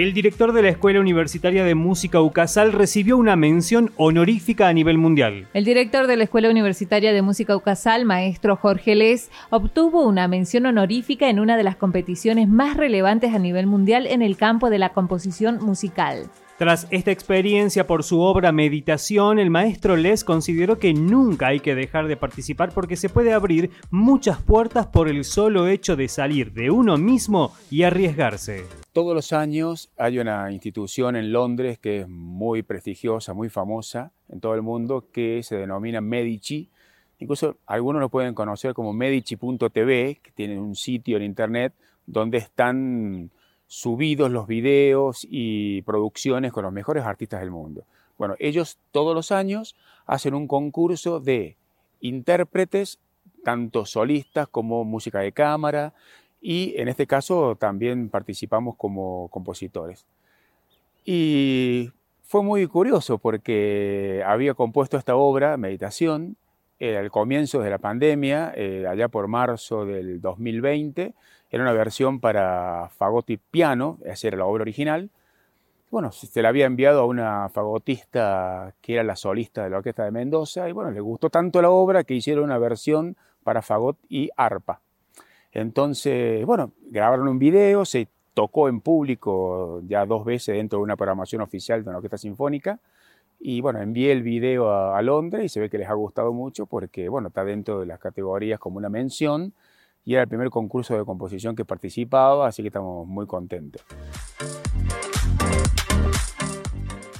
El director de la Escuela Universitaria de Música UCASAL recibió una mención honorífica a nivel mundial. El director de la Escuela Universitaria de Música UCASAL, maestro Jorge Les, obtuvo una mención honorífica en una de las competiciones más relevantes a nivel mundial en el campo de la composición musical. Tras esta experiencia por su obra Meditación, el maestro Les consideró que nunca hay que dejar de participar porque se puede abrir muchas puertas por el solo hecho de salir de uno mismo y arriesgarse. Todos los años hay una institución en Londres que es muy prestigiosa, muy famosa en todo el mundo, que se denomina Medici. Incluso algunos lo pueden conocer como medici.tv, que tienen un sitio en internet donde están subidos los videos y producciones con los mejores artistas del mundo. Bueno, ellos todos los años hacen un concurso de intérpretes, tanto solistas como música de cámara, y en este caso también participamos como compositores. Y fue muy curioso porque había compuesto esta obra, Meditación, al comienzo de la pandemia, eh, allá por marzo del 2020, era una versión para fagotti piano, esa era la obra original. Bueno, se la había enviado a una fagotista que era la solista de la Orquesta de Mendoza y bueno, le gustó tanto la obra que hicieron una versión para fagot y arpa. Entonces, bueno, grabaron un video, se tocó en público ya dos veces dentro de una programación oficial de la Orquesta Sinfónica y bueno, envié el video a, Londres y se ve que les ha gustado mucho porque bueno, está dentro de las categorías como una mención y era el primer concurso de composición que participaba, así que estamos muy contentos.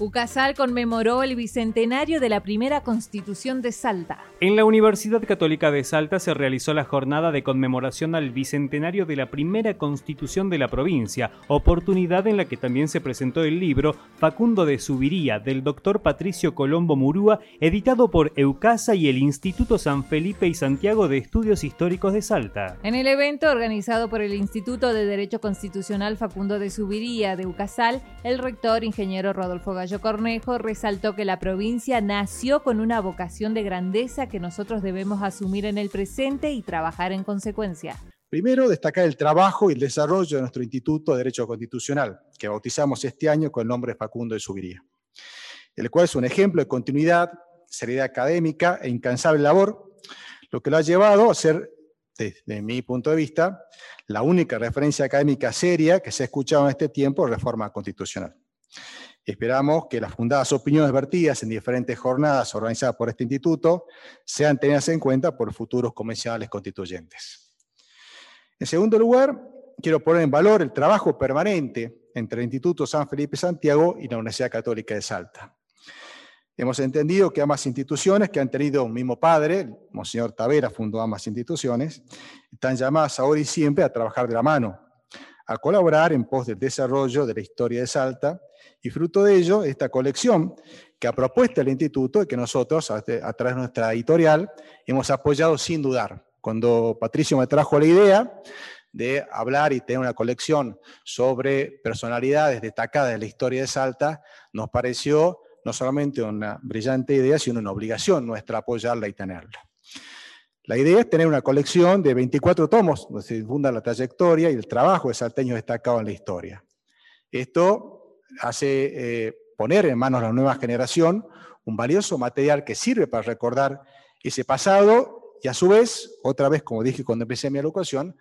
UCASAL conmemoró el bicentenario de la primera constitución de Salta. En la Universidad Católica de Salta se realizó la jornada de conmemoración al bicentenario de la primera constitución de la provincia, oportunidad en la que también se presentó el libro Facundo de Subiría del doctor Patricio Colombo Murúa, editado por Eucasa y el Instituto San Felipe y Santiago de Estudios Históricos de Salta. En el evento organizado por el Instituto de Derecho Constitucional Facundo de Subiría de UCASAL, el rector ingeniero Rodolfo Gallo Cornejo resaltó que la provincia nació con una vocación de grandeza que nosotros debemos asumir en el presente y trabajar en consecuencia. Primero, destacar el trabajo y el desarrollo de nuestro Instituto de Derecho Constitucional, que bautizamos este año con el nombre Facundo de Subiría, el cual es un ejemplo de continuidad, seriedad académica e incansable labor, lo que lo ha llevado a ser, desde mi punto de vista, la única referencia académica seria que se ha escuchado en este tiempo de reforma constitucional. Esperamos que las fundadas opiniones vertidas en diferentes jornadas organizadas por este instituto sean tenidas en cuenta por futuros convencionales constituyentes. En segundo lugar, quiero poner en valor el trabajo permanente entre el Instituto San Felipe Santiago y la Universidad Católica de Salta. Hemos entendido que ambas instituciones, que han tenido un mismo padre, Monseñor Tavera fundó ambas instituciones, están llamadas ahora y siempre a trabajar de la mano, a colaborar en pos del desarrollo de la historia de Salta y fruto de ello, esta colección que ha propuesto el instituto y que nosotros, a, través de nuestra editorial, hemos apoyado sin dudar. Cuando Patricio me trajo la idea de hablar y tener una colección sobre personalidades destacadas de la historia de Salta, nos pareció no solamente una brillante idea, sino una obligación nuestra apoyarla y tenerla. La idea es tener una colección de 24 tomos, donde se difunda la trayectoria y el trabajo de salteños destacados en la historia. Esto hace eh, poner en manos de la nueva generación un valioso material que sirve para recordar ese pasado y a su vez, otra vez, como dije cuando empecé mi alocución,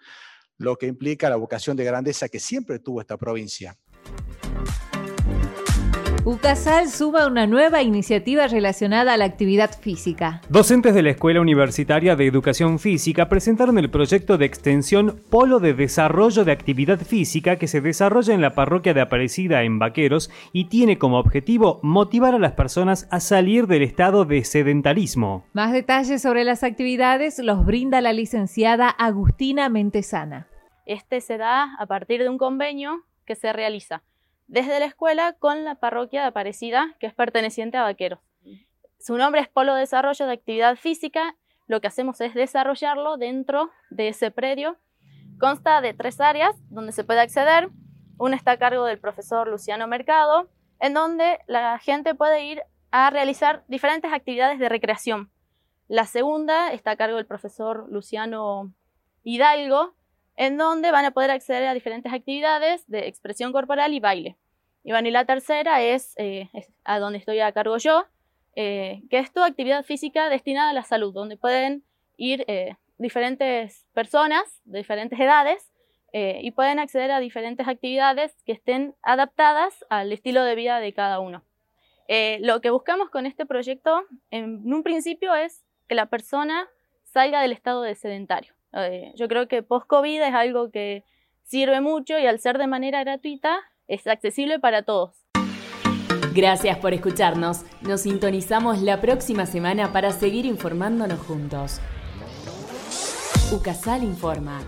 lo que implica la vocación de grandeza que siempre tuvo esta provincia. UCASAL suba una nueva iniciativa relacionada a la actividad física. Docentes de la Escuela Universitaria de Educación Física presentaron el proyecto de extensión Polo de Desarrollo de Actividad Física que se desarrolla en la parroquia de Aparecida en Vaqueros y tiene como objetivo motivar a las personas a salir del estado de sedentarismo. Más detalles sobre las actividades los brinda la licenciada Agustina Mentesana. Este se da a partir de un convenio que se realiza desde la escuela con la parroquia de Aparecida, que es perteneciente a Vaqueros. Su nombre es Polo Desarrollo de Actividad Física. Lo que hacemos es desarrollarlo dentro de ese predio Consta de tres áreas donde se puede acceder. Una está a cargo del profesor Luciano Mercado, en donde la gente puede ir a realizar diferentes actividades de recreación. La segunda está a cargo del profesor Luciano Hidalgo, en donde van a poder acceder a diferentes actividades de expresión corporal y baile. Y, y la tercera es, eh, a donde estoy a cargo yo, eh, que es toda actividad física destinada a la salud, donde pueden ir eh, diferentes personas de diferentes edades y pueden acceder a diferentes actividades que estén adaptadas al estilo de vida de cada uno. lo que buscamos con este proyecto en un principio es que la persona salga del estado de sedentario. Eh, yo creo que post-COVID es algo que sirve mucho y al ser de manera gratuita es accesible para todos. Gracias por escucharnos. Nos sintonizamos la próxima semana para seguir informándonos juntos. UCASAL Informa.